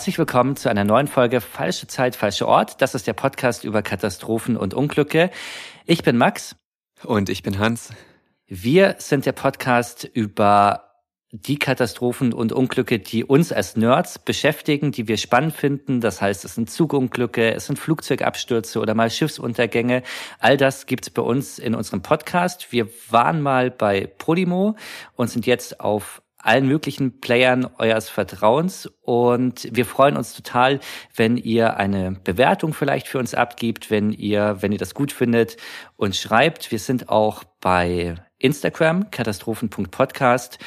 Herzlich willkommen zu einer neuen Folge Falsche Zeit, falscher Ort. Das ist der Podcast über Katastrophen und Unglücke. Ich bin Max. Und ich bin Hans. Wir sind der Podcast über die Katastrophen und Unglücke, die uns als Nerds beschäftigen, die wir spannend finden. Das heißt, es sind Zugunglücke, es sind Flugzeugabstürze oder mal Schiffsuntergänge. All das gibt's bei uns in unserem Podcast. Wir waren mal bei Podimo und sind jetzt auf allen möglichen Playern eures Vertrauens und wir freuen uns total, wenn ihr eine Bewertung vielleicht für uns abgibt, wenn ihr, wenn ihr das gut findet und schreibt. Wir sind auch bei Instagram, katastrophen.podcast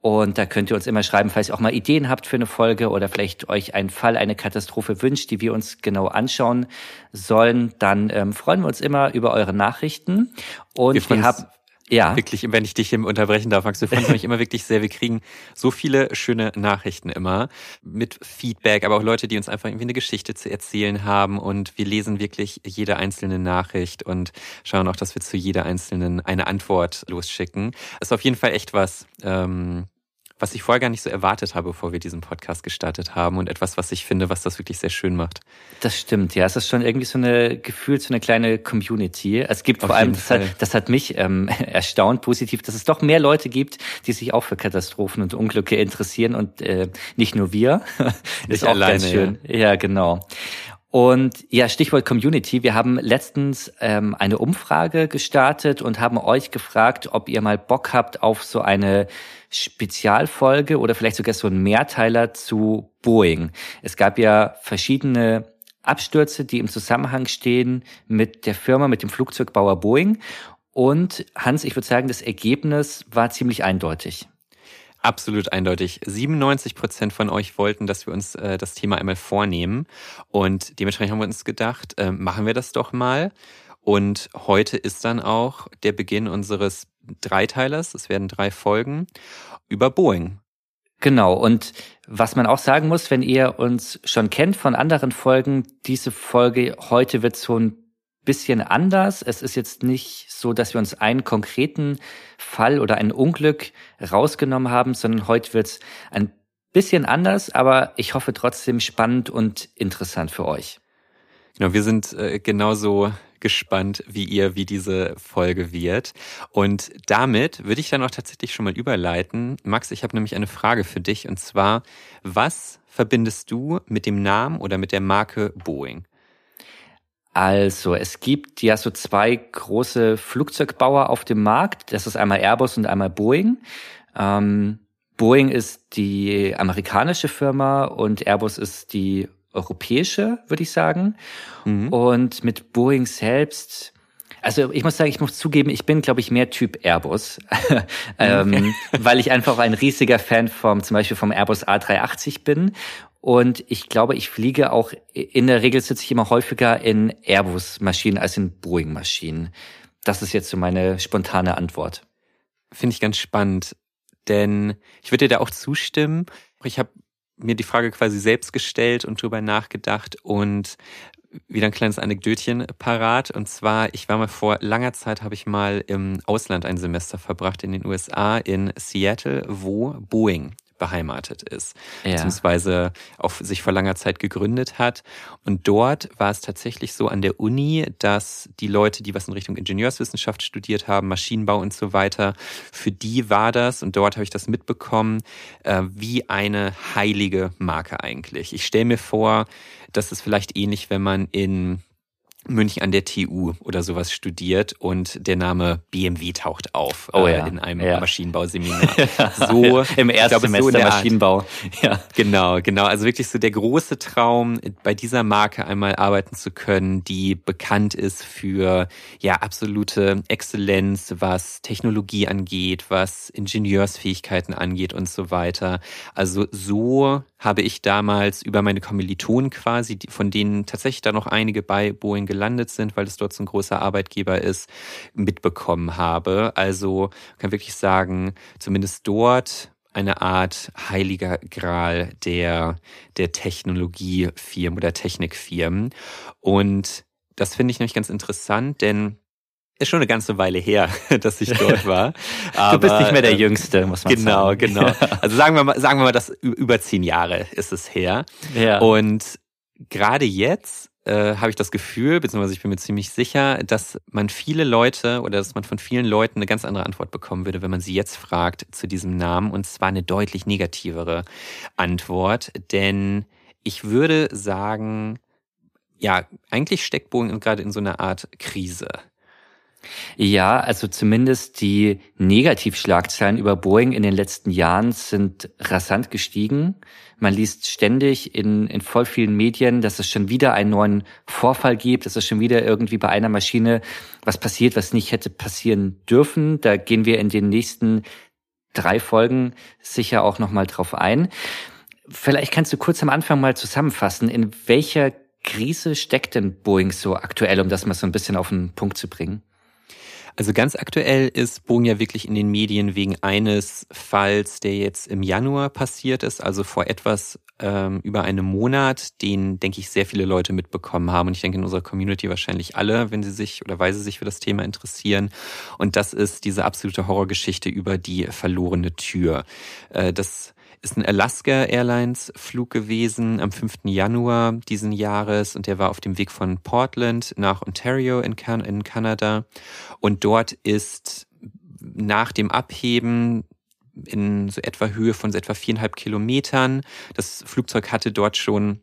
und da könnt ihr uns immer schreiben, falls ihr auch mal Ideen habt für eine Folge oder vielleicht euch einen Fall, eine Katastrophe wünscht, die wir uns genau anschauen sollen, dann ähm, freuen wir uns immer über eure Nachrichten. Und wir, wir haben ja. Wirklich, wenn ich dich unterbrechen darf, Max, wir freuen uns immer wirklich sehr. Wir kriegen so viele schöne Nachrichten immer mit Feedback, aber auch Leute, die uns einfach irgendwie eine Geschichte zu erzählen haben und wir lesen wirklich jede einzelne Nachricht und schauen auch, dass wir zu jeder einzelnen eine Antwort losschicken. Ist auf jeden Fall echt was, ähm, was ich vorher gar nicht so erwartet habe, bevor wir diesen Podcast gestartet haben und etwas, was ich finde, was das wirklich sehr schön macht. Das stimmt, ja. Es ist schon irgendwie so eine Gefühl, so eine kleine Community. Es gibt Auf vor allem, das hat, das hat, mich ähm, erstaunt positiv, dass es doch mehr Leute gibt, die sich auch für Katastrophen und Unglücke interessieren und äh, nicht nur wir. ist auch alleine, ganz schön. Ja, ja genau. Und ja, Stichwort Community. Wir haben letztens ähm, eine Umfrage gestartet und haben euch gefragt, ob ihr mal Bock habt auf so eine Spezialfolge oder vielleicht sogar so ein Mehrteiler zu Boeing. Es gab ja verschiedene Abstürze, die im Zusammenhang stehen mit der Firma, mit dem Flugzeugbauer Boeing. Und Hans, ich würde sagen, das Ergebnis war ziemlich eindeutig. Absolut eindeutig. 97 Prozent von euch wollten, dass wir uns äh, das Thema einmal vornehmen. Und dementsprechend haben wir uns gedacht, äh, machen wir das doch mal. Und heute ist dann auch der Beginn unseres Dreiteilers. Es werden drei Folgen über Boeing. Genau. Und was man auch sagen muss, wenn ihr uns schon kennt von anderen Folgen, diese Folge heute wird so ein bisschen anders. Es ist jetzt nicht so, dass wir uns einen konkreten Fall oder ein Unglück rausgenommen haben, sondern heute wird es ein bisschen anders, aber ich hoffe trotzdem spannend und interessant für euch. Genau, wir sind äh, genauso gespannt wie ihr, wie diese Folge wird. Und damit würde ich dann auch tatsächlich schon mal überleiten. Max, ich habe nämlich eine Frage für dich und zwar, was verbindest du mit dem Namen oder mit der Marke Boeing? Also, es gibt ja so zwei große Flugzeugbauer auf dem Markt. Das ist einmal Airbus und einmal Boeing. Ähm, Boeing ist die amerikanische Firma und Airbus ist die europäische, würde ich sagen. Mhm. Und mit Boeing selbst, also ich muss sagen, ich muss zugeben, ich bin, glaube ich, mehr Typ Airbus, ähm, weil ich einfach ein riesiger Fan vom, zum Beispiel vom Airbus A380 bin. Und ich glaube, ich fliege auch, in der Regel sitze ich immer häufiger in Airbus-Maschinen als in Boeing-Maschinen. Das ist jetzt so meine spontane Antwort. Finde ich ganz spannend, denn ich würde dir da auch zustimmen. Ich habe mir die Frage quasi selbst gestellt und drüber nachgedacht und wieder ein kleines Anekdötchen parat. Und zwar, ich war mal vor langer Zeit, habe ich mal im Ausland ein Semester verbracht in den USA, in Seattle, wo Boeing beheimatet ist, ja. beziehungsweise auch sich vor langer Zeit gegründet hat. Und dort war es tatsächlich so an der Uni, dass die Leute, die was in Richtung Ingenieurswissenschaft studiert haben, Maschinenbau und so weiter, für die war das, und dort habe ich das mitbekommen, äh, wie eine heilige Marke eigentlich. Ich stelle mir vor, dass es vielleicht ähnlich, wenn man in München an der TU oder sowas studiert und der Name BMW taucht auf oh, äh, ja. in einem ja. Maschinenbauseminar. So im ersten Semester so Maschinenbau. Ja. Genau, genau. Also wirklich so der große Traum, bei dieser Marke einmal arbeiten zu können, die bekannt ist für ja absolute Exzellenz, was Technologie angeht, was Ingenieursfähigkeiten angeht und so weiter. Also so habe ich damals über meine Kommilitonen quasi, von denen tatsächlich da noch einige bei Boeing gelandet sind, weil es dort so ein großer Arbeitgeber ist, mitbekommen habe. Also kann wirklich sagen, zumindest dort eine Art heiliger Gral der, der Technologiefirmen oder Technikfirmen. Und das finde ich nämlich ganz interessant, denn ist schon eine ganze Weile her, dass ich dort war. Aber, du bist nicht mehr der Jüngste, muss man genau, sagen. Genau, genau. Also sagen wir mal, sagen wir mal, dass über zehn Jahre ist es her. Ja. Und gerade jetzt äh, habe ich das Gefühl, beziehungsweise ich bin mir ziemlich sicher, dass man viele Leute oder dass man von vielen Leuten eine ganz andere Antwort bekommen würde, wenn man sie jetzt fragt zu diesem Namen. Und zwar eine deutlich negativere Antwort. Denn ich würde sagen, ja, eigentlich steckt Boeing gerade in so einer Art Krise. Ja, also zumindest die Negativschlagzeilen über Boeing in den letzten Jahren sind rasant gestiegen. Man liest ständig in, in voll vielen Medien, dass es schon wieder einen neuen Vorfall gibt, dass es schon wieder irgendwie bei einer Maschine was passiert, was nicht hätte passieren dürfen. Da gehen wir in den nächsten drei Folgen sicher auch nochmal drauf ein. Vielleicht kannst du kurz am Anfang mal zusammenfassen, in welcher Krise steckt denn Boeing so aktuell, um das mal so ein bisschen auf den Punkt zu bringen? Also ganz aktuell ist Boeing ja wirklich in den Medien wegen eines Falls, der jetzt im Januar passiert ist, also vor etwas ähm, über einem Monat, den, denke ich, sehr viele Leute mitbekommen haben. Und ich denke in unserer Community wahrscheinlich alle, wenn sie sich oder weil sie sich für das Thema interessieren. Und das ist diese absolute Horrorgeschichte über die verlorene Tür. Äh, das ist ein Alaska Airlines Flug gewesen am 5. Januar diesen Jahres und der war auf dem Weg von Portland nach Ontario in, Can in Kanada und dort ist nach dem Abheben in so etwa Höhe von so etwa viereinhalb Kilometern. Das Flugzeug hatte dort schon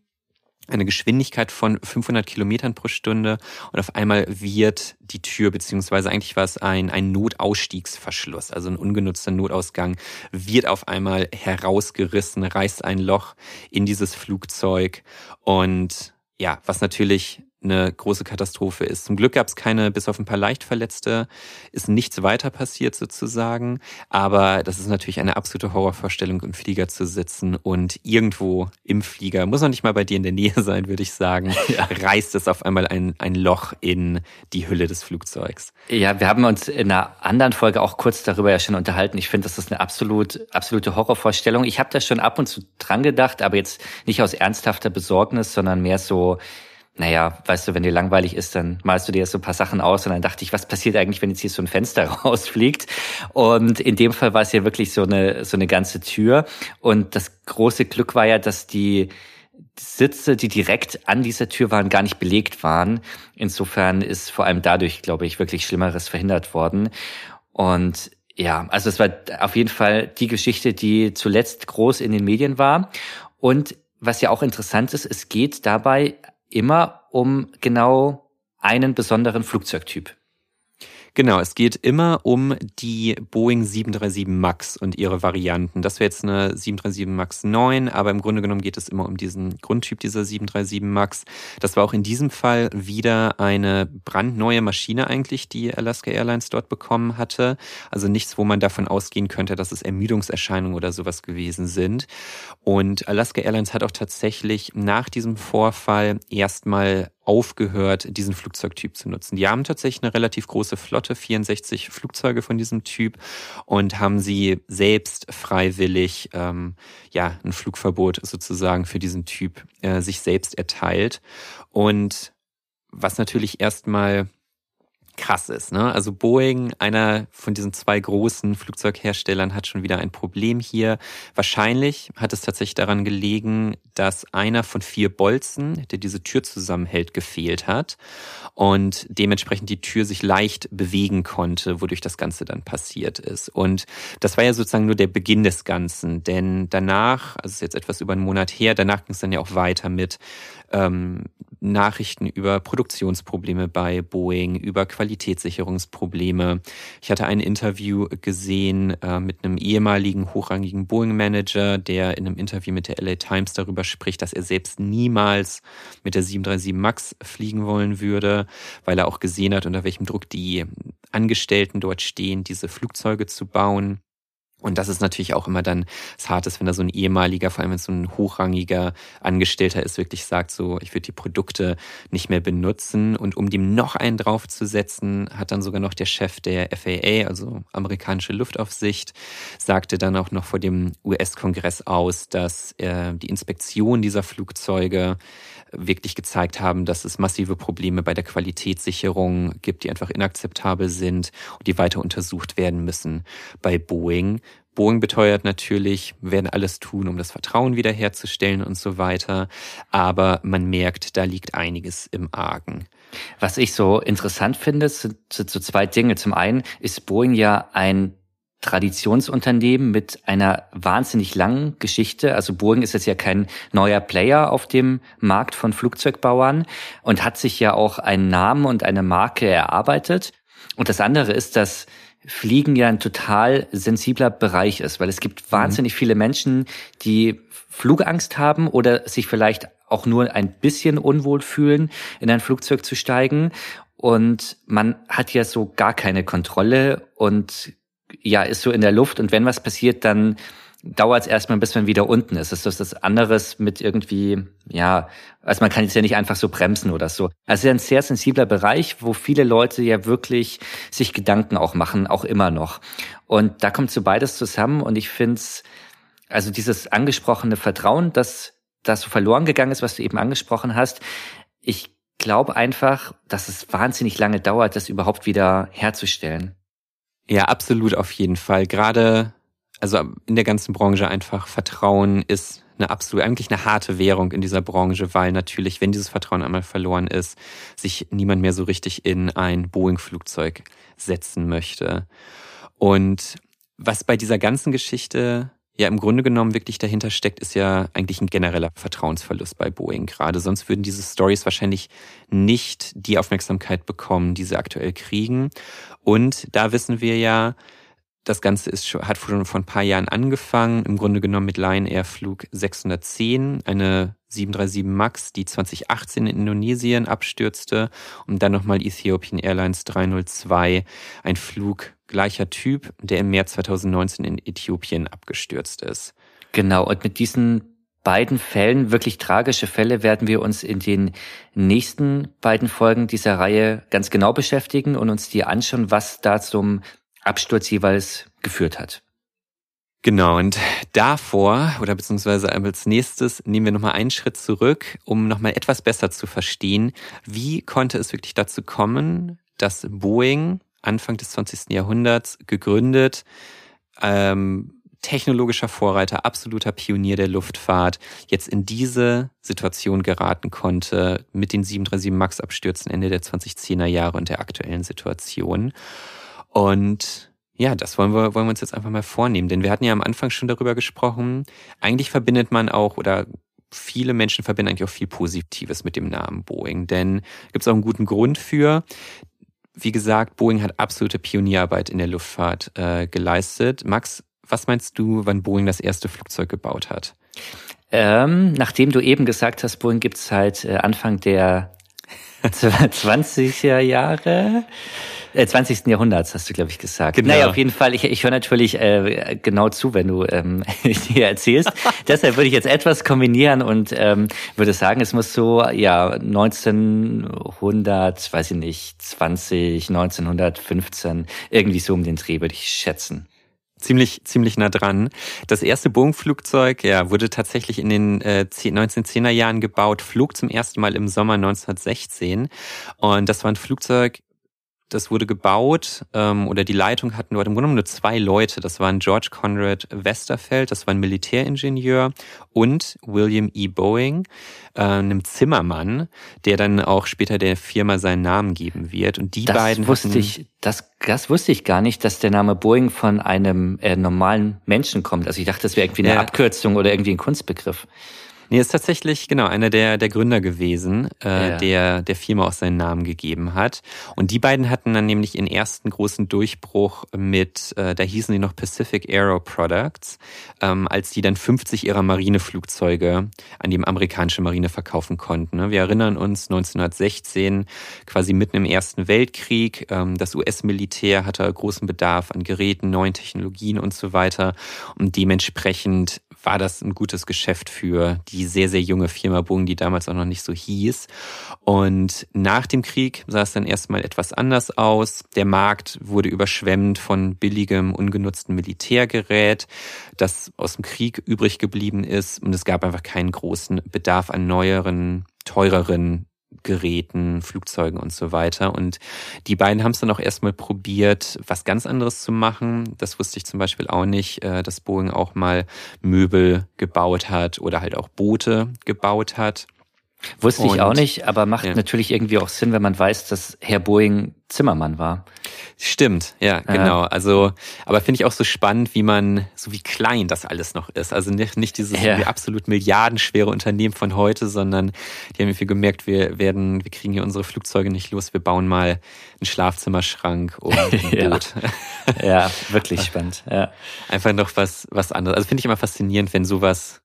eine Geschwindigkeit von 500 Kilometern pro Stunde und auf einmal wird die Tür, beziehungsweise eigentlich war es ein, ein Notausstiegsverschluss, also ein ungenutzter Notausgang, wird auf einmal herausgerissen, reißt ein Loch in dieses Flugzeug und ja, was natürlich eine große Katastrophe ist. Zum Glück gab es keine, bis auf ein paar Leichtverletzte, ist nichts weiter passiert sozusagen. Aber das ist natürlich eine absolute Horrorvorstellung, im Flieger zu sitzen und irgendwo im Flieger, muss noch nicht mal bei dir in der Nähe sein, würde ich sagen, ja. reißt es auf einmal ein, ein Loch in die Hülle des Flugzeugs. Ja, wir haben uns in einer anderen Folge auch kurz darüber ja schon unterhalten. Ich finde, das ist eine absolut, absolute Horrorvorstellung. Ich habe da schon ab und zu dran gedacht, aber jetzt nicht aus ernsthafter Besorgnis, sondern mehr so, naja, weißt du, wenn dir langweilig ist, dann malst du dir so ein paar Sachen aus und dann dachte ich, was passiert eigentlich, wenn jetzt hier so ein Fenster rausfliegt? Und in dem Fall war es ja wirklich so eine, so eine ganze Tür. Und das große Glück war ja, dass die Sitze, die direkt an dieser Tür waren, gar nicht belegt waren. Insofern ist vor allem dadurch, glaube ich, wirklich Schlimmeres verhindert worden. Und ja, also es war auf jeden Fall die Geschichte, die zuletzt groß in den Medien war. Und was ja auch interessant ist, es geht dabei immer um genau einen besonderen Flugzeugtyp. Genau, es geht immer um die Boeing 737 MAX und ihre Varianten. Das wäre jetzt eine 737 MAX 9, aber im Grunde genommen geht es immer um diesen Grundtyp dieser 737 MAX. Das war auch in diesem Fall wieder eine brandneue Maschine eigentlich, die Alaska Airlines dort bekommen hatte. Also nichts, wo man davon ausgehen könnte, dass es Ermüdungserscheinungen oder sowas gewesen sind. Und Alaska Airlines hat auch tatsächlich nach diesem Vorfall erstmal aufgehört, diesen Flugzeugtyp zu nutzen. Die haben tatsächlich eine relativ große Flotte, 64 Flugzeuge von diesem Typ und haben sie selbst freiwillig ähm, ja ein Flugverbot sozusagen für diesen Typ äh, sich selbst erteilt. Und was natürlich erstmal krass ist. Ne? Also Boeing, einer von diesen zwei großen Flugzeugherstellern, hat schon wieder ein Problem hier. Wahrscheinlich hat es tatsächlich daran gelegen, dass einer von vier Bolzen, der diese Tür zusammenhält, gefehlt hat und dementsprechend die Tür sich leicht bewegen konnte, wodurch das Ganze dann passiert ist. Und das war ja sozusagen nur der Beginn des Ganzen, denn danach, also ist jetzt etwas über einen Monat her, danach ging es dann ja auch weiter mit ähm, Nachrichten über Produktionsprobleme bei Boeing, über Qualitätssicherungsprobleme. Ich hatte ein Interview gesehen äh, mit einem ehemaligen hochrangigen Boeing-Manager, der in einem Interview mit der LA Times darüber spricht, dass er selbst niemals mit der 737 MAX fliegen wollen würde, weil er auch gesehen hat, unter welchem Druck die Angestellten dort stehen, diese Flugzeuge zu bauen. Und das ist natürlich auch immer dann das Hartes, wenn da so ein ehemaliger, vor allem wenn so ein hochrangiger Angestellter ist, wirklich sagt, so, ich würde die Produkte nicht mehr benutzen. Und um dem noch einen draufzusetzen, hat dann sogar noch der Chef der FAA, also amerikanische Luftaufsicht, sagte dann auch noch vor dem US-Kongress aus, dass äh, die Inspektion dieser Flugzeuge wirklich gezeigt haben, dass es massive Probleme bei der Qualitätssicherung gibt, die einfach inakzeptabel sind und die weiter untersucht werden müssen bei Boeing. Boeing beteuert natürlich, werden alles tun, um das Vertrauen wiederherzustellen und so weiter. Aber man merkt, da liegt einiges im Argen. Was ich so interessant finde, sind so zwei Dinge. Zum einen ist Boeing ja ein Traditionsunternehmen mit einer wahnsinnig langen Geschichte. Also Boeing ist jetzt ja kein neuer Player auf dem Markt von Flugzeugbauern und hat sich ja auch einen Namen und eine Marke erarbeitet. Und das andere ist, dass Fliegen ja ein total sensibler Bereich ist, weil es gibt mhm. wahnsinnig mhm. viele Menschen, die Flugangst haben oder sich vielleicht auch nur ein bisschen unwohl fühlen, in ein Flugzeug zu steigen. Und man hat ja so gar keine Kontrolle und ja, ist so in der Luft und wenn was passiert, dann dauert es erstmal, bis man wieder unten ist. Das ist das anderes mit irgendwie, ja, also man kann jetzt ja nicht einfach so bremsen oder so. Also ein sehr sensibler Bereich, wo viele Leute ja wirklich sich Gedanken auch machen, auch immer noch. Und da kommt so beides zusammen und ich finde es, also dieses angesprochene Vertrauen, das das so verloren gegangen ist, was du eben angesprochen hast. Ich glaube einfach, dass es wahnsinnig lange dauert, das überhaupt wieder herzustellen. Ja, absolut auf jeden Fall. Gerade, also in der ganzen Branche einfach Vertrauen ist eine absolut, eigentlich eine harte Währung in dieser Branche, weil natürlich, wenn dieses Vertrauen einmal verloren ist, sich niemand mehr so richtig in ein Boeing-Flugzeug setzen möchte. Und was bei dieser ganzen Geschichte ja im Grunde genommen wirklich dahinter steckt, ist ja eigentlich ein genereller Vertrauensverlust bei Boeing gerade. Sonst würden diese Stories wahrscheinlich nicht die Aufmerksamkeit bekommen, die sie aktuell kriegen. Und da wissen wir ja, das Ganze ist hat schon vor ein paar Jahren angefangen, im Grunde genommen mit Lion Air Flug 610, eine 737 MAX, die 2018 in Indonesien abstürzte und dann nochmal Ethiopian Airlines 302, ein Flug gleicher Typ, der im März 2019 in Äthiopien abgestürzt ist. Genau, und mit diesen beiden Fällen, wirklich tragische Fälle, werden wir uns in den nächsten beiden Folgen dieser Reihe ganz genau beschäftigen und uns die anschauen, was da zum Absturz jeweils geführt hat. Genau, und davor oder beziehungsweise als nächstes nehmen wir nochmal einen Schritt zurück, um nochmal etwas besser zu verstehen, wie konnte es wirklich dazu kommen, dass Boeing Anfang des 20. Jahrhunderts gegründet, ähm, technologischer Vorreiter, absoluter Pionier der Luftfahrt, jetzt in diese Situation geraten konnte mit den 737 MAX Abstürzen Ende der 2010er Jahre und der aktuellen Situation. Und ja, das wollen wir, wollen wir uns jetzt einfach mal vornehmen, denn wir hatten ja am Anfang schon darüber gesprochen. Eigentlich verbindet man auch oder viele Menschen verbinden eigentlich auch viel Positives mit dem Namen Boeing, denn gibt es auch einen guten Grund für. Wie gesagt, Boeing hat absolute Pionierarbeit in der Luftfahrt äh, geleistet. Max, was meinst du, wann Boeing das erste Flugzeug gebaut hat? Ähm, nachdem du eben gesagt hast, Boeing gibt es seit äh, Anfang der 20er Jahre. Äh, 20. Jahrhunderts hast du, glaube ich, gesagt. Genau. Naja, auf jeden Fall. Ich, ich höre natürlich äh, genau zu, wenn du ähm, hier erzählst. Deshalb würde ich jetzt etwas kombinieren und ähm, würde sagen, es muss so, ja, 1900, weiß ich nicht, 20, 1915, irgendwie so um den Dreh, würde ich schätzen ziemlich, ziemlich nah dran. Das erste Boeing-Flugzeug ja, wurde tatsächlich in den äh, 1910er Jahren gebaut, flog zum ersten Mal im Sommer 1916. Und das war ein Flugzeug, das wurde gebaut ähm, oder die Leitung hatten dort im Grunde nur zwei Leute. Das waren George Conrad Westerfeld, das war ein Militäringenieur und William E. Boeing, äh, einem Zimmermann, der dann auch später der Firma seinen Namen geben wird. Und die das beiden wusste hatten, ich, das, das wusste ich gar nicht, dass der Name Boeing von einem äh, normalen Menschen kommt. Also ich dachte, das wäre irgendwie eine Ja. Abkürzung oder irgendwie ein Kunstbegriff. Nee, ist tatsächlich genau einer der der Gründer gewesen, äh, Ja. der der Firma auch seinen Namen gegeben hat. Und die beiden hatten dann nämlich ihren ersten großen Durchbruch mit, äh, da hießen die noch Pacific Aero Products, ähm, als die dann 50 ihrer Marineflugzeuge an die amerikanische Marine verkaufen konnten. ne? Wir erinnern uns 1916, quasi mitten im Ersten Weltkrieg. Ähm, das US-Militär hatte großen Bedarf an Geräten, neuen Technologien und so weiter. Und dementsprechend war das ein gutes Geschäft für die sehr, sehr junge Firma Boeing, die damals auch noch nicht so hieß. Und nach dem Krieg sah es dann erstmal etwas anders aus. Der Markt wurde überschwemmt von billigem, ungenutzten Militärgerät, das aus dem Krieg übrig geblieben ist. Und es gab einfach keinen großen Bedarf an neueren, teureren Geräten, Flugzeugen und so weiter. Und die beiden haben es dann auch erstmal probiert, was ganz anderes zu machen. Das wusste ich zum Beispiel auch nicht, äh, dass Boeing auch mal Möbel gebaut hat oder halt auch Boote gebaut hat. Wusste ich Und- auch nicht, aber macht Ja. natürlich irgendwie auch Sinn, wenn man weiß, dass Herr Boeing Zimmermann war. Stimmt, ja, genau. Also, aber finde ich auch so spannend, wie man, so wie klein das alles noch ist. Also nicht, nicht dieses Ja. absolut milliardenschwere Unternehmen von heute, sondern die haben irgendwie gemerkt, wir werden, wir kriegen hier unsere Flugzeuge nicht los, wir bauen mal einen Schlafzimmerschrank und ein Ja. Boot. Ja, wirklich spannend. Ja. Einfach noch was, was anderes. Also finde ich immer faszinierend, wenn sowas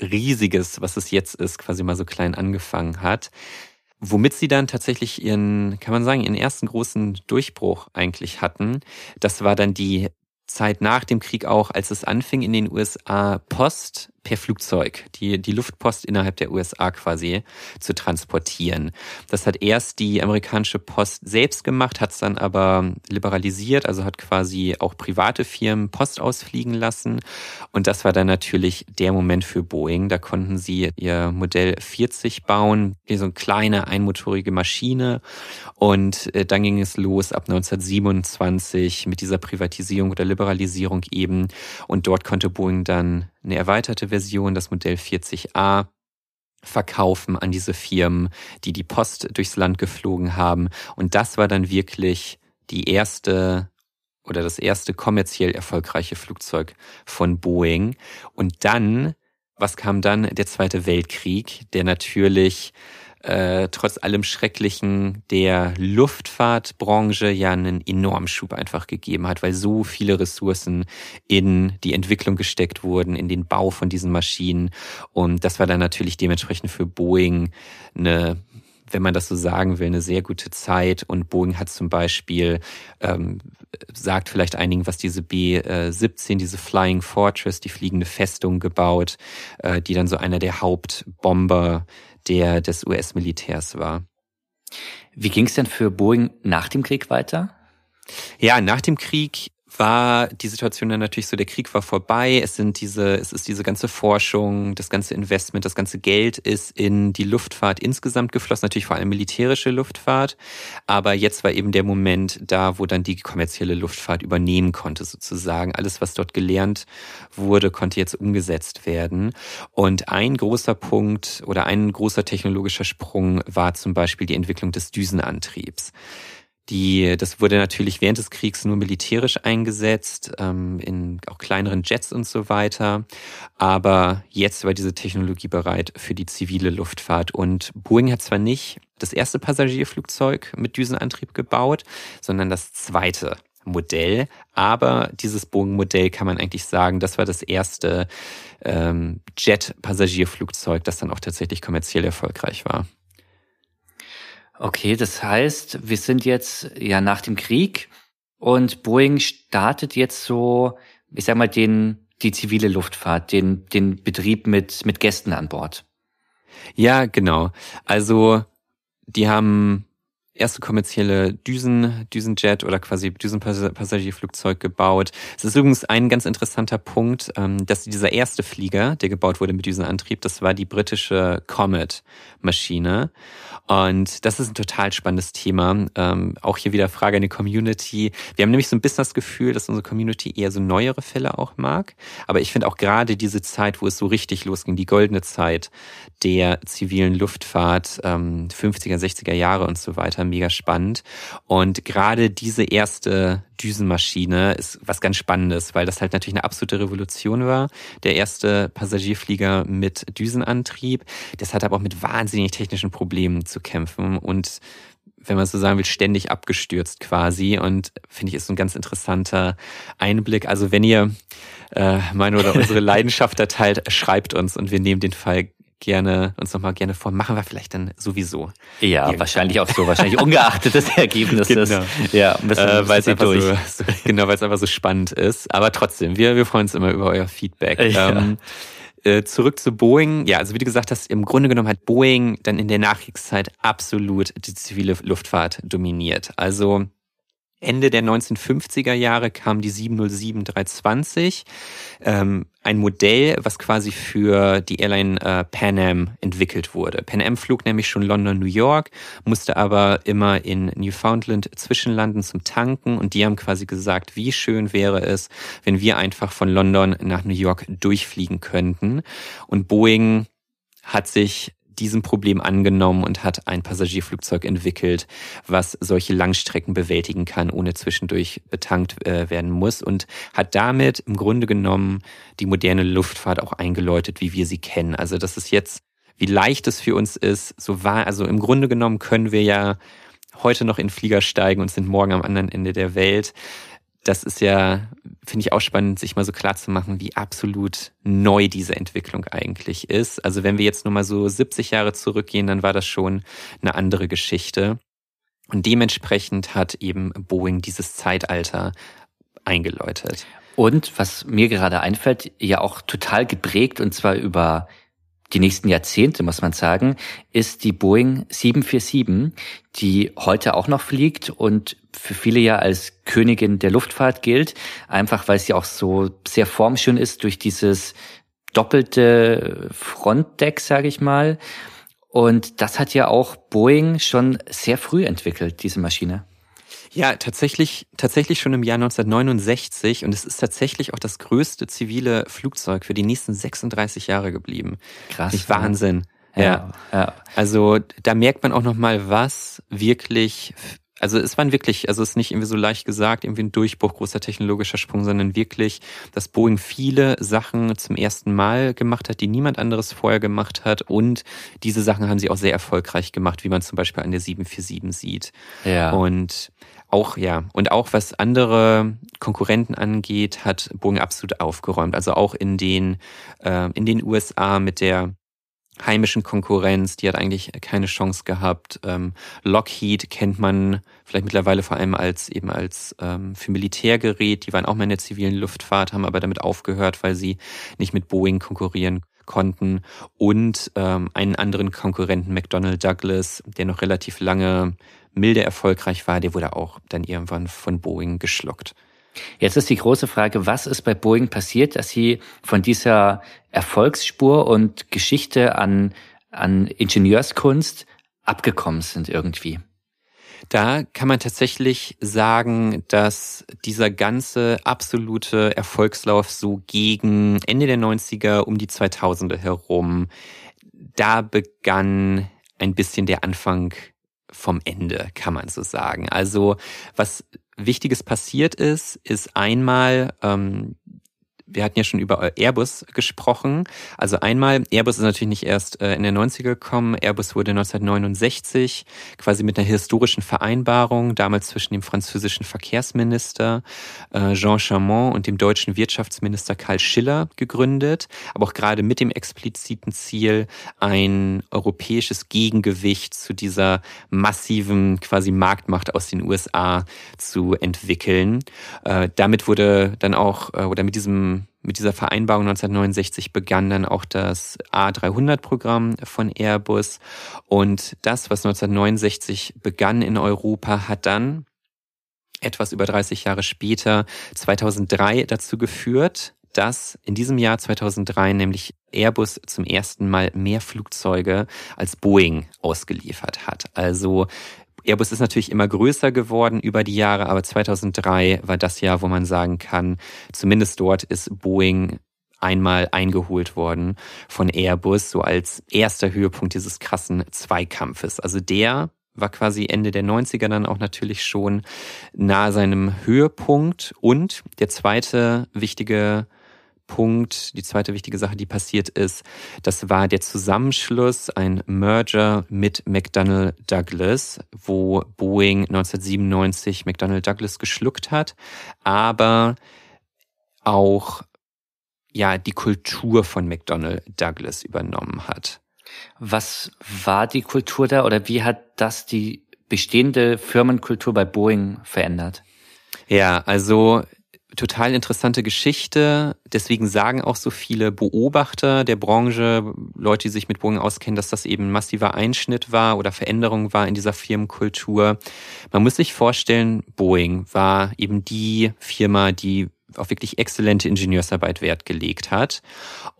Riesiges, was es jetzt ist, quasi mal so klein angefangen hat. Womit sie dann tatsächlich ihren, kann man sagen, ihren ersten großen Durchbruch eigentlich hatten, das war dann die Zeit nach dem Krieg auch, als es anfing in den USA Post per Flugzeug, die, die Luftpost innerhalb der USA quasi zu transportieren. Das hat erst die amerikanische Post selbst gemacht, hat es dann aber liberalisiert, also hat quasi auch private Firmen Post ausfliegen lassen. Und das war dann natürlich der Moment für Boeing. Da konnten sie ihr Modell 40 bauen, wie so eine kleine einmotorige Maschine. Und äh, dann ging es los ab 1927 mit dieser Privatisierung oder Liberalisierung eben. Und dort konnte Boeing dann eine erweiterte Version, das Modell 40a, verkaufen an diese Firmen, die die Post durchs Land geflogen haben. Und das war dann wirklich die erste oder das erste kommerziell erfolgreiche Flugzeug von Boeing. Und dann, was kam dann? Der Zweite Weltkrieg, der natürlich äh, trotz allem Schrecklichen der Luftfahrtbranche ja einen enormen Schub einfach gegeben hat, weil so viele Ressourcen in die Entwicklung gesteckt wurden, in den Bau von diesen Maschinen. Und das war dann natürlich dementsprechend für Boeing eine wenn man das so sagen will, eine sehr gute Zeit. Und Boeing hat zum Beispiel, ähm, sagt vielleicht einigen, was diese B-17, diese Flying Fortress, die fliegende Festung gebaut, äh, die dann so einer der Hauptbomber der, des US-Militärs war. Wie ging es denn für Boeing nach dem Krieg weiter? Ja, nach dem Krieg war die Situation dann natürlich so, der Krieg war vorbei, es sind diese, es ist diese ganze Forschung, das ganze Investment, das ganze Geld ist in die Luftfahrt insgesamt geflossen, natürlich vor allem militärische Luftfahrt. Aber jetzt war eben der Moment da, wo dann die kommerzielle Luftfahrt übernehmen konnte, sozusagen. Alles, was dort gelernt wurde, konnte jetzt umgesetzt werden. Und ein großer Punkt oder ein großer technologischer Sprung war zum Beispiel die Entwicklung des Düsenantriebs. Die, das wurde natürlich während des Kriegs nur militärisch eingesetzt, ähm, in auch kleineren Jets und so weiter. Aber jetzt war diese Technologie bereit für die zivile Luftfahrt. Und Boeing hat zwar nicht das erste Passagierflugzeug mit Düsenantrieb gebaut, sondern das zweite Modell. Aber dieses Boeing-Modell kann man eigentlich sagen, das war das erste ähm, Jet-Passagierflugzeug, das dann auch tatsächlich kommerziell erfolgreich war. Okay, das heißt, wir sind jetzt ja nach dem Krieg und Boeing startet jetzt so, ich sag mal, den, die zivile Luftfahrt, den, den Betrieb mit, mit Gästen an Bord. Ja, genau. Also, die haben erste kommerzielle Düsen, Düsenjet oder quasi Düsenpassagierflugzeug gebaut. Es ist übrigens ein ganz interessanter Punkt, ähm, dass dieser erste Flieger, der gebaut wurde mit Düsenantrieb, das war die britische Comet-Maschine. Und das ist ein total spannendes Thema. Ähm, auch hier wieder Frage an die Community. Wir haben nämlich so ein bisschen das Gefühl, dass unsere Community eher so neuere Fälle auch mag. Aber ich finde auch gerade diese Zeit, wo es so richtig losging, die goldene Zeit der zivilen Luftfahrt, ähm, 50er, 60er Jahre und so weiter, mega spannend. Und gerade diese erste Düsenmaschine ist was ganz Spannendes, weil das halt natürlich eine absolute Revolution war. Der erste Passagierflieger mit Düsenantrieb. Das hat aber auch mit wahnsinnig technischen Problemen zu kämpfen und wenn man so sagen will, ständig abgestürzt quasi. Und finde ich, ist ein ganz interessanter Einblick. Also wenn ihr äh, meine oder unsere Leidenschaft erteilt, schreibt uns und wir nehmen den Fall gerne uns nochmal gerne vor. Machen wir vielleicht dann sowieso. Ja, irgendwann. wahrscheinlich auch so, wahrscheinlich ungeachtet des Ergebnisses. Genau. Ja, äh, weil es einfach durch. So, so, genau, weil es einfach so spannend ist. Aber trotzdem, wir, wir freuen uns immer über euer Feedback. Ja. Ähm, äh, zurück zu Boeing. Ja, also wie du gesagt hast, im Grunde genommen hat Boeing dann in der Nachkriegszeit absolut die zivile Luftfahrt dominiert. Also Ende der 1950er Jahre kam die 707-320, ähm, ein Modell, was quasi für die Airline äh, Pan Am entwickelt wurde. Pan Am flog nämlich schon London, New York, musste aber immer in Newfoundland zwischenlanden zum Tanken und die haben quasi gesagt, wie schön wäre es, wenn wir einfach von London nach New York durchfliegen könnten. Und Boeing hat sich diesem Problem angenommen und hat ein Passagierflugzeug entwickelt, was solche Langstrecken bewältigen kann, ohne zwischendurch betankt äh, werden muss und hat damit im Grunde genommen die moderne Luftfahrt auch eingeläutet, wie wir sie kennen. Also das ist jetzt, wie leicht es für uns ist, so war, also im Grunde genommen können wir ja heute noch in Flieger steigen und sind morgen am anderen Ende der Welt das ist ja, finde ich auch spannend, sich mal so klar zu machen, wie absolut neu diese Entwicklung eigentlich ist. Also wenn wir jetzt nur mal so 70 Jahre zurückgehen, dann war das schon eine andere Geschichte. Und dementsprechend hat eben Boeing dieses Zeitalter eingeläutet. Und was mir gerade einfällt, ja auch total geprägt und zwar über die nächsten Jahrzehnte, muss man sagen, ist die Boeing 747, die heute auch noch fliegt und für viele ja als Königin der Luftfahrt gilt, einfach weil sie auch so sehr formschön ist durch dieses doppelte Frontdeck, sage ich mal. Und das hat ja auch Boeing schon sehr früh entwickelt, diese Maschine. Ja, tatsächlich, tatsächlich schon im Jahr 1969 und es ist tatsächlich auch das größte zivile Flugzeug für die nächsten 36 Jahre geblieben. Krass. Nicht Wahnsinn. Ja. ja. ja. Also da merkt man auch noch mal, was wirklich also es waren wirklich, also es ist nicht irgendwie so leicht gesagt, irgendwie ein Durchbruch, großer technologischer Sprung, sondern wirklich, dass Boeing viele Sachen zum ersten Mal gemacht hat, die niemand anderes vorher gemacht hat. Und diese Sachen haben sie auch sehr erfolgreich gemacht, wie man zum Beispiel an der 747 sieht. Ja. Und auch, ja, und auch was andere Konkurrenten angeht, hat Boeing absolut aufgeräumt. Also auch in den, äh, in den USA mit der heimischen Konkurrenz, die hat eigentlich keine Chance gehabt. Ähm, Lockheed kennt man vielleicht mittlerweile vor allem als eben als ähm, für Militärgerät. Die waren auch mal in der zivilen Luftfahrt, haben aber damit aufgehört, weil sie nicht mit Boeing konkurrieren konnten und ähm, einen anderen Konkurrenten, McDonnell Douglas, der noch relativ lange milde erfolgreich war, der wurde auch dann irgendwann von Boeing geschluckt. Jetzt ist die große Frage, was ist bei Boeing passiert, dass sie von dieser Erfolgsspur und Geschichte an, an Ingenieurskunst abgekommen sind irgendwie? Da kann man tatsächlich sagen, dass dieser ganze absolute Erfolgslauf so gegen Ende der 90er um die 2000er herum, da begann ein bisschen der Anfang vom Ende, kann man so sagen. Also was Wichtiges passiert ist, ist einmal, ähm, wir hatten ja schon über Airbus gesprochen. Also einmal, Airbus ist natürlich nicht erst äh, in den 90er gekommen. Airbus wurde 1969 quasi mit einer historischen Vereinbarung, damals zwischen dem französischen Verkehrsminister äh, Jean Chamon und dem deutschen Wirtschaftsminister Karl Schiller gegründet. Aber auch gerade mit dem expliziten Ziel, ein europäisches Gegengewicht zu dieser massiven quasi Marktmacht aus den USA zu entwickeln. Äh, damit wurde dann auch, oder mit diesem mit dieser Vereinbarung 1969 begann dann auch das A300-Programm von Airbus. Und das, was 1969 begann in Europa, hat dann etwas über 30 Jahre später, 2003, dazu geführt, dass in diesem Jahr 2003 nämlich Airbus zum ersten Mal mehr Flugzeuge als Boeing ausgeliefert hat. Also Airbus ist natürlich immer größer geworden über die Jahre, aber 2003 war das Jahr, wo man sagen kann, zumindest dort ist Boeing einmal eingeholt worden von Airbus, so als erster Höhepunkt dieses krassen Zweikampfes. Also der war quasi Ende der 90er dann auch natürlich schon nahe seinem Höhepunkt. Und der zweite wichtige Punkt, die zweite wichtige Sache, die passiert ist, das war der Zusammenschluss, ein Merger mit McDonnell Douglas, wo Boeing 1997 McDonnell Douglas geschluckt hat, aber auch ja die Kultur von McDonnell Douglas übernommen hat. Was war die Kultur da oder wie hat das die bestehende Firmenkultur bei Boeing verändert? Ja, also total interessante Geschichte. Deswegen sagen auch so viele Beobachter der Branche, Leute, die sich mit Boeing auskennen, dass das eben ein massiver Einschnitt war oder Veränderung war in dieser Firmenkultur. Man muss sich vorstellen, Boeing war eben die Firma, die auf wirklich exzellente Ingenieursarbeit Wert gelegt hat.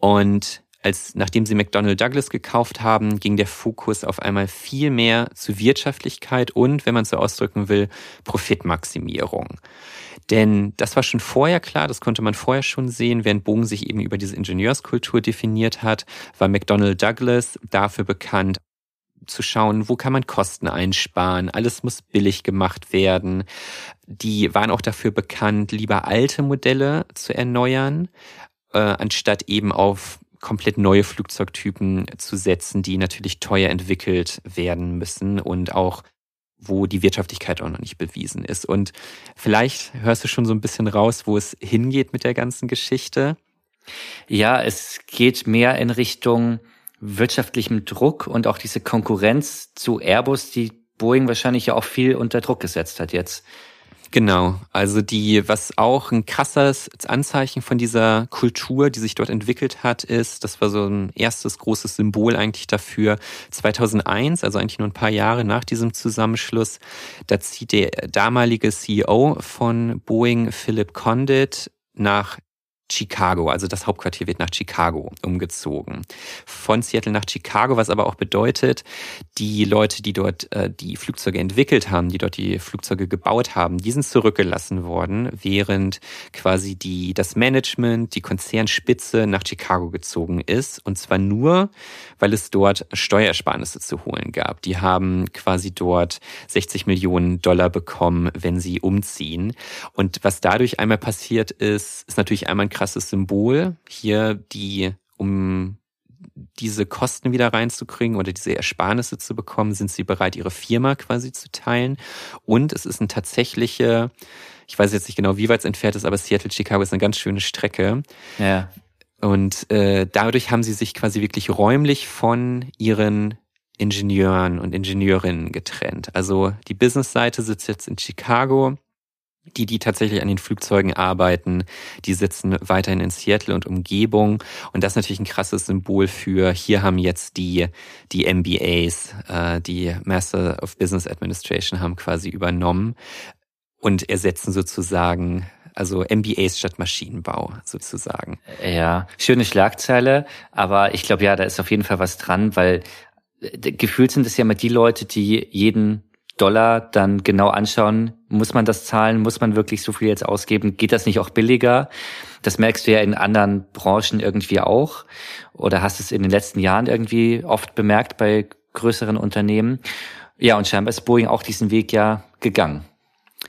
Und als nachdem sie McDonnell Douglas gekauft haben, ging der Fokus auf einmal viel mehr zu Wirtschaftlichkeit und, wenn man so ausdrücken will, Profitmaximierung. Denn das war schon vorher klar, das konnte man vorher schon sehen, während Bogen sich eben über diese Ingenieurskultur definiert hat, war McDonnell Douglas dafür bekannt, zu schauen, wo kann man Kosten einsparen, alles muss billig gemacht werden. Die waren auch dafür bekannt, lieber alte Modelle zu erneuern, äh, anstatt eben auf komplett neue Flugzeugtypen zu setzen, die natürlich teuer entwickelt werden müssen und auch wo die Wirtschaftlichkeit auch noch nicht bewiesen ist. Und vielleicht hörst du schon so ein bisschen raus, wo es hingeht mit der ganzen Geschichte. Ja, es geht mehr in Richtung wirtschaftlichem Druck und auch diese Konkurrenz zu Airbus, die Boeing wahrscheinlich ja auch viel unter Druck gesetzt hat jetzt. Genau, also die, was auch ein krasses Anzeichen von dieser Kultur, die sich dort entwickelt hat, ist, das war so ein erstes großes Symbol eigentlich dafür, 2001, also eigentlich nur ein paar Jahre nach diesem Zusammenschluss, da zieht der damalige CEO von Boeing, Philip Condit, nach Chicago, also das Hauptquartier wird nach Chicago umgezogen. Von Seattle nach Chicago, was aber auch bedeutet, die Leute, die dort äh, die Flugzeuge entwickelt haben, die dort die Flugzeuge gebaut haben, die sind zurückgelassen worden, während quasi die, das Management, die Konzernspitze nach Chicago gezogen ist. Und zwar nur, weil es dort Steuersparnisse zu holen gab. Die haben quasi dort 60 Millionen Dollar bekommen, wenn sie umziehen. Und was dadurch einmal passiert ist, ist natürlich einmal ein krasses Symbol. Hier die, um diese Kosten wieder reinzukriegen oder diese Ersparnisse zu bekommen, sind sie bereit, ihre Firma quasi zu teilen. Und es ist eine tatsächliche, ich weiß jetzt nicht genau, wie weit es entfernt ist, aber Seattle, Chicago ist eine ganz schöne Strecke. Ja. Und äh, dadurch haben sie sich quasi wirklich räumlich von ihren Ingenieuren und Ingenieurinnen getrennt. Also die Business-Seite sitzt jetzt in Chicago. Die, die tatsächlich an den Flugzeugen arbeiten, die sitzen weiterhin in Seattle und Umgebung. Und das ist natürlich ein krasses Symbol für, hier haben jetzt die, die MBAs, äh, die Master of Business Administration haben quasi übernommen und ersetzen sozusagen also MBAs statt Maschinenbau sozusagen. Ja, schöne Schlagzeile, aber ich glaube, ja, da ist auf jeden Fall was dran, weil äh, gefühlt sind es ja immer die Leute, die jeden Dollar dann genau anschauen, muss man das zahlen, muss man wirklich so viel jetzt ausgeben, geht das nicht auch billiger? Das merkst du ja in anderen Branchen irgendwie auch oder hast es in den letzten Jahren irgendwie oft bemerkt bei größeren Unternehmen. Ja, und scheinbar ist Boeing auch diesen Weg ja gegangen.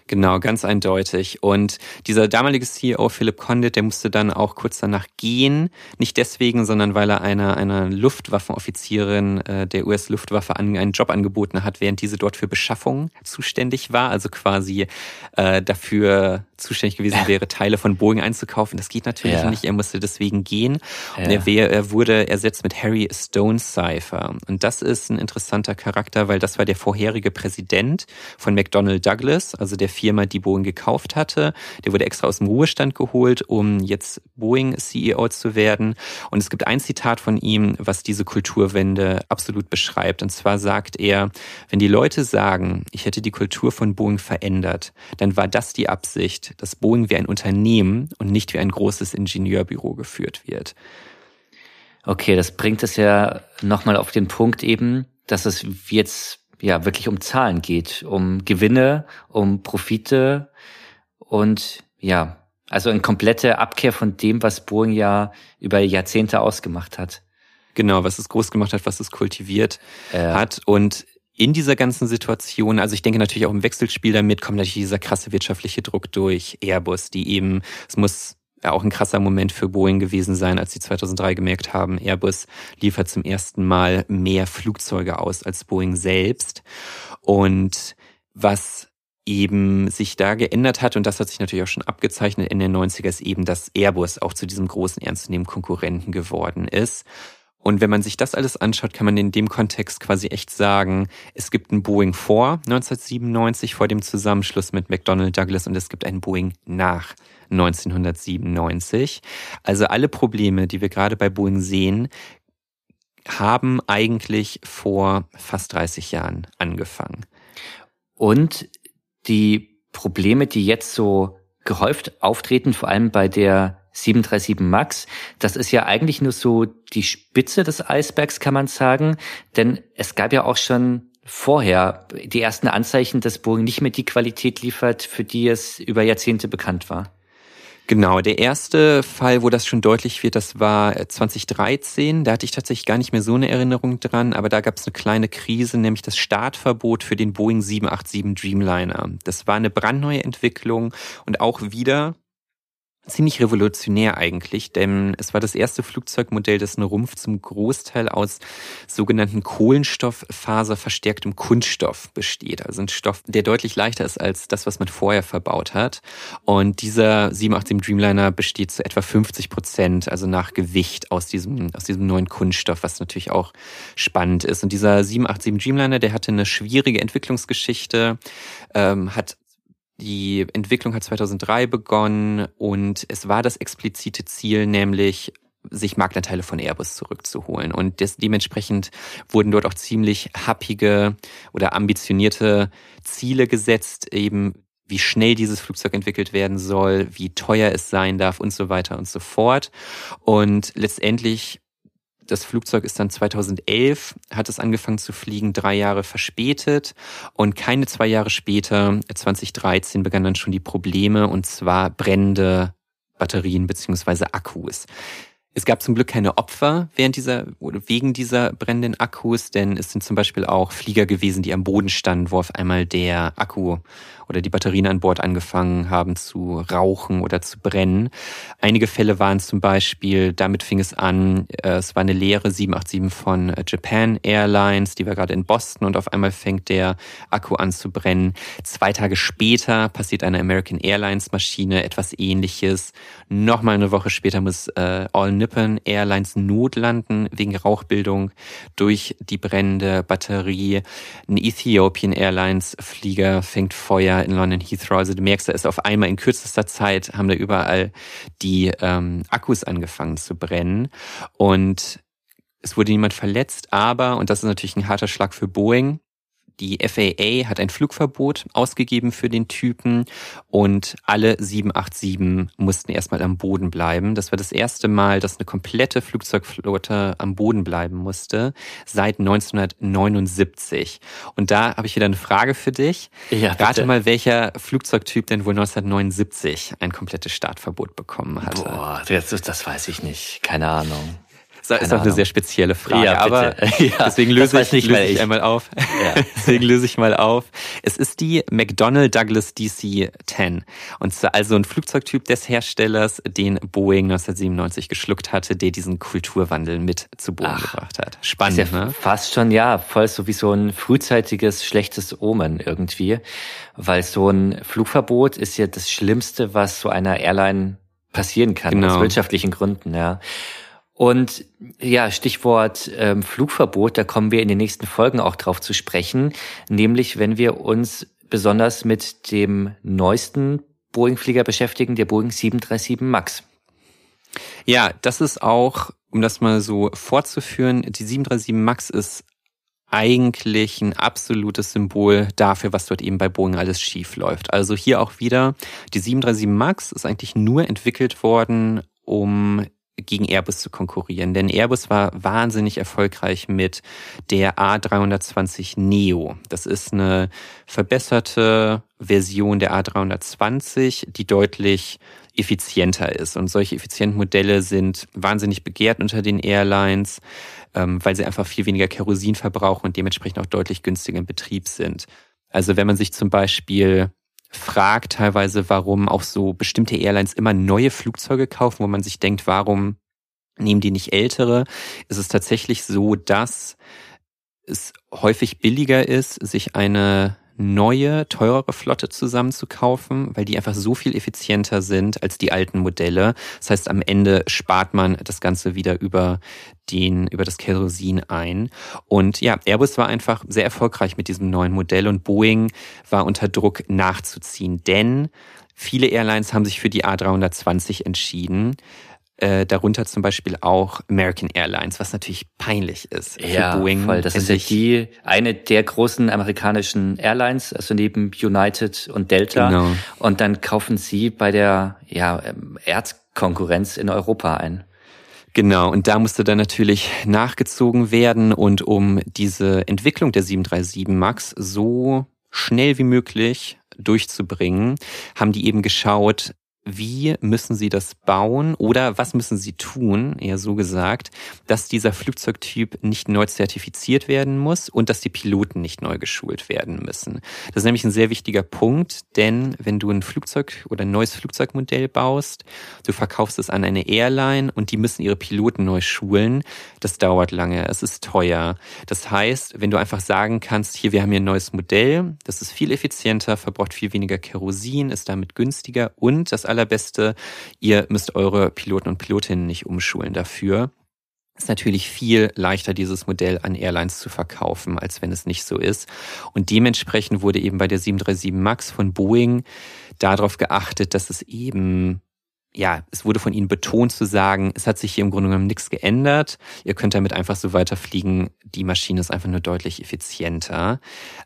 Genau, ganz eindeutig. Und dieser damalige CEO Philip Condit, der musste dann auch kurz danach gehen. Nicht deswegen, sondern weil er einer, einer Luftwaffenoffizierin äh, der US-Luftwaffe einen Job angeboten hat, während diese dort für Beschaffung zuständig war. Also quasi äh, dafür zuständig gewesen wäre, Teile von Boeing einzukaufen. Das geht natürlich ja. nicht. Er musste deswegen gehen. Ja. Und er, wär, er wurde ersetzt mit Harry Stone Cipher. Und das ist ein interessanter Charakter, weil das war der vorherige Präsident von McDonnell Douglas, also der Firma, die Boeing gekauft hatte. Der wurde extra aus dem Ruhestand geholt, um jetzt Boeing CEO zu werden. Und es gibt ein Zitat von ihm, was diese Kulturwende absolut beschreibt. Und zwar sagt er, wenn die Leute sagen, ich hätte die Kultur von Boeing verändert, dann war das die Absicht, dass Boeing wie ein Unternehmen und nicht wie ein großes Ingenieurbüro geführt wird. Okay, das bringt es ja nochmal auf den Punkt eben, dass es jetzt ja wirklich um Zahlen geht, um Gewinne, um Profite und ja, also eine komplette Abkehr von dem, was Boeing ja über Jahrzehnte ausgemacht hat. Genau, was es groß gemacht hat, was es kultiviert äh. hat und in dieser ganzen Situation, also ich denke natürlich auch im Wechselspiel damit kommt natürlich dieser krasse wirtschaftliche Druck durch Airbus, die eben, es muss auch ein krasser Moment für Boeing gewesen sein, als sie 2003 gemerkt haben, Airbus liefert zum ersten Mal mehr Flugzeuge aus als Boeing selbst. Und was eben sich da geändert hat, und das hat sich natürlich auch schon abgezeichnet in den 90er, ist eben, dass Airbus auch zu diesem großen ernstzunehmenden Konkurrenten geworden ist. Und wenn man sich das alles anschaut, kann man in dem Kontext quasi echt sagen, es gibt ein Boeing vor 1997, vor dem Zusammenschluss mit McDonnell Douglas, und es gibt ein Boeing nach 1997. Also alle Probleme, die wir gerade bei Boeing sehen, haben eigentlich vor fast 30 Jahren angefangen. Und die Probleme, die jetzt so gehäuft auftreten, vor allem bei der 737 MAX, das ist ja eigentlich nur so die Spitze des Eisbergs, kann man sagen. Denn es gab ja auch schon vorher die ersten Anzeichen, dass Boeing nicht mehr die Qualität liefert, für die es über Jahrzehnte bekannt war. Genau, der erste Fall, wo das schon deutlich wird, das war 2013. Da hatte ich tatsächlich gar nicht mehr so eine Erinnerung dran, aber da gab es eine kleine Krise, nämlich das Startverbot für den Boeing 787 Dreamliner. Das war eine brandneue Entwicklung und auch wieder ziemlich revolutionär eigentlich, denn es war das erste Flugzeugmodell, das einen Rumpf zum Großteil aus sogenannten Kohlenstofffaserverstärktem Kunststoff besteht. Also ein Stoff, der deutlich leichter ist als das, was man vorher verbaut hat. Und dieser 787 Dreamliner besteht zu etwa 50 Prozent, also nach Gewicht aus diesem, aus diesem neuen Kunststoff, was natürlich auch spannend ist. Und dieser 787 Dreamliner, der hatte eine schwierige Entwicklungsgeschichte, ähm, hat die Entwicklung hat 2003 begonnen und es war das explizite Ziel, nämlich sich Marktanteile von Airbus zurückzuholen. Und des, dementsprechend wurden dort auch ziemlich happige oder ambitionierte Ziele gesetzt, eben wie schnell dieses Flugzeug entwickelt werden soll, wie teuer es sein darf und so weiter und so fort. Und letztendlich das Flugzeug ist dann 2011, hat es angefangen zu fliegen, drei Jahre verspätet. Und keine zwei Jahre später, 2013, begannen dann schon die Probleme, und zwar brennende Batterien beziehungsweise Akkus. Es gab zum Glück keine Opfer während dieser oder wegen dieser brennenden Akkus, denn es sind zum Beispiel auch Flieger gewesen, die am Boden standen, wo auf einmal der Akku oder die Batterien an Bord angefangen haben zu rauchen oder zu brennen. Einige Fälle waren zum Beispiel, damit fing es an, äh, es war eine leere 787 von Japan Airlines, die war gerade in Boston und auf einmal fängt der Akku an zu brennen. Zwei Tage später passiert einer American Airlines Maschine etwas ähnliches. Nochmal eine Woche später muss äh, All Nippon Airlines notlanden wegen Rauchbildung durch die brennende Batterie. Ein Ethiopian Airlines Flieger fängt Feuer in London Heathrow. Also du merkst, da ist auf einmal in kürzester Zeit haben da überall die ähm, Akkus angefangen zu brennen und es wurde niemand verletzt, aber, und das ist natürlich ein harter Schlag für Boeing, die FAA hat ein Flugverbot ausgegeben für den Typen und alle 787 mussten erstmal am Boden bleiben. Das war das erste Mal, dass eine komplette Flugzeugflotte am Boden bleiben musste seit 1979. Und da habe ich wieder eine Frage für dich. Ja, bitte. Rate mal, welcher Flugzeugtyp denn wohl 1979 ein komplettes Startverbot bekommen hatte. Boah, das, das weiß ich nicht. Keine Ahnung. Das ist auch eine sehr spezielle Frage, ja, aber ja, deswegen löse ich, löse ich einmal auf. Ja. deswegen löse ich mal auf. Es ist die McDonnell Douglas DC-10 und zwar also ein Flugzeugtyp des Herstellers, den Boeing 1997 geschluckt hatte, der diesen Kulturwandel mit zu Boden Ach, gebracht hat. Spannend, ja ne? Fast schon, ja, voll so wie so ein frühzeitiges schlechtes Omen irgendwie, weil so ein Flugverbot ist ja das Schlimmste, was so einer Airline passieren kann, genau. aus wirtschaftlichen Gründen, ja. Und ja, Stichwort ähm, Flugverbot, da kommen wir in den nächsten Folgen auch drauf zu sprechen, nämlich wenn wir uns besonders mit dem neuesten Boeing-Flieger beschäftigen, der Boeing 737 MAX. Ja, das ist auch, um das mal so fortzuführen, die 737 MAX ist eigentlich ein absolutes Symbol dafür, was dort eben bei Boeing alles schief läuft. Also hier auch wieder, die 737 MAX ist eigentlich nur entwickelt worden, um gegen Airbus zu konkurrieren. Denn Airbus war wahnsinnig erfolgreich mit der A320 Neo. Das ist eine verbesserte Version der A320, die deutlich effizienter ist. Und solche effizienten Modelle sind wahnsinnig begehrt unter den Airlines, ähm, weil sie einfach viel weniger Kerosin verbrauchen und dementsprechend auch deutlich günstiger im Betrieb sind. Also wenn man sich zum Beispiel fragt teilweise, warum auch so bestimmte Airlines immer neue Flugzeuge kaufen, wo man sich denkt, warum nehmen die nicht ältere, ist es tatsächlich so, dass es häufig billiger ist, sich eine neue, teurere Flotte zusammenzukaufen, weil die einfach so viel effizienter sind als die alten Modelle. Das heißt, am Ende spart man das Ganze wieder über den, über das Kerosin ein. Und ja, Airbus war einfach sehr erfolgreich mit diesem neuen Modell und Boeing war unter Druck nachzuziehen, denn viele Airlines haben sich für die A320 entschieden äh, darunter zum Beispiel auch American Airlines, was natürlich peinlich ist für ja, Boeing. Voll. Das ist ja die eine der großen amerikanischen Airlines, also neben United und Delta. Genau. Und dann kaufen sie bei der ja, ähm, Erzkonkurrenz in Europa ein. Genau, und da musste dann natürlich nachgezogen werden und um diese Entwicklung der 737 MAX so schnell wie möglich durchzubringen, haben die eben geschaut, wie müssen Sie das bauen oder was müssen Sie tun, eher so gesagt, dass dieser Flugzeugtyp nicht neu zertifiziert werden muss und dass die Piloten nicht neu geschult werden müssen. Das ist nämlich ein sehr wichtiger Punkt, denn wenn du ein Flugzeug oder ein neues Flugzeugmodell baust, du verkaufst es an eine Airline und die müssen ihre Piloten neu schulen, das dauert lange, es ist teuer. Das heißt, wenn du einfach sagen kannst, hier, wir haben hier ein neues Modell, das ist viel effizienter, verbraucht viel weniger Kerosin, ist damit günstiger und das allerbeste, ihr müsst eure Piloten und Pilotinnen nicht umschulen dafür. Ist natürlich viel leichter, dieses Modell an Airlines zu verkaufen, als wenn es nicht so ist. Und dementsprechend wurde eben bei der 737 MAX von Boeing darauf geachtet, dass es eben ja, es wurde von ihnen betont zu sagen, es hat sich hier im Grunde genommen nichts geändert. Ihr könnt damit einfach so weiterfliegen. Die Maschine ist einfach nur deutlich effizienter.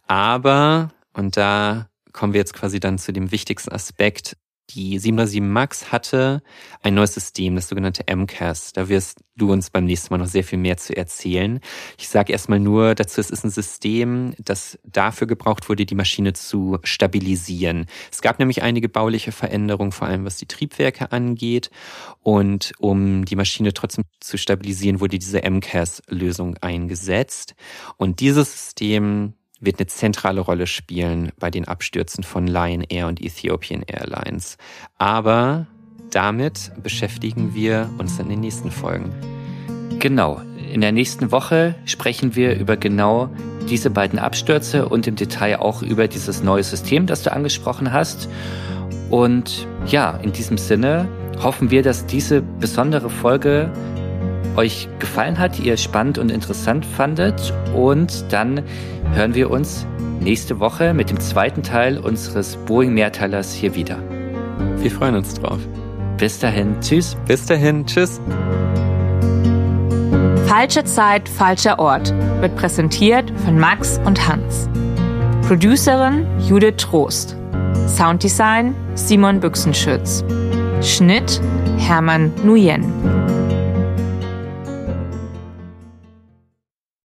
Aber, und da kommen wir jetzt quasi dann zu dem wichtigsten Aspekt, die 737 Max hatte ein neues System, das sogenannte MCAS. Da wirst du uns beim nächsten Mal noch sehr viel mehr zu erzählen. Ich sage erstmal nur dazu, es ist ein System, das dafür gebraucht wurde, die Maschine zu stabilisieren. Es gab nämlich einige bauliche Veränderungen, vor allem was die Triebwerke angeht. Und um die Maschine trotzdem zu stabilisieren, wurde diese MCAS-Lösung eingesetzt. Und dieses System wird eine zentrale Rolle spielen bei den Abstürzen von Lion Air und Ethiopian Airlines. Aber damit beschäftigen wir uns in den nächsten Folgen. Genau. In der nächsten Woche sprechen wir über genau diese beiden Abstürze und im Detail auch über dieses neue System, das du angesprochen hast. Und ja, in diesem Sinne hoffen wir, dass diese besondere Folge euch gefallen hat, ihr spannend und interessant fandet. Und dann hören wir uns nächste Woche mit dem zweiten Teil unseres Boeing-Mehrteilers hier wieder. Wir freuen uns drauf. Bis dahin, tschüss. Bis dahin, tschüss. Falsche Zeit, falscher Ort wird präsentiert von Max und Hans. Producerin Judith Trost. Sounddesign Simon Büchsenschütz. Schnitt Hermann Nuyen.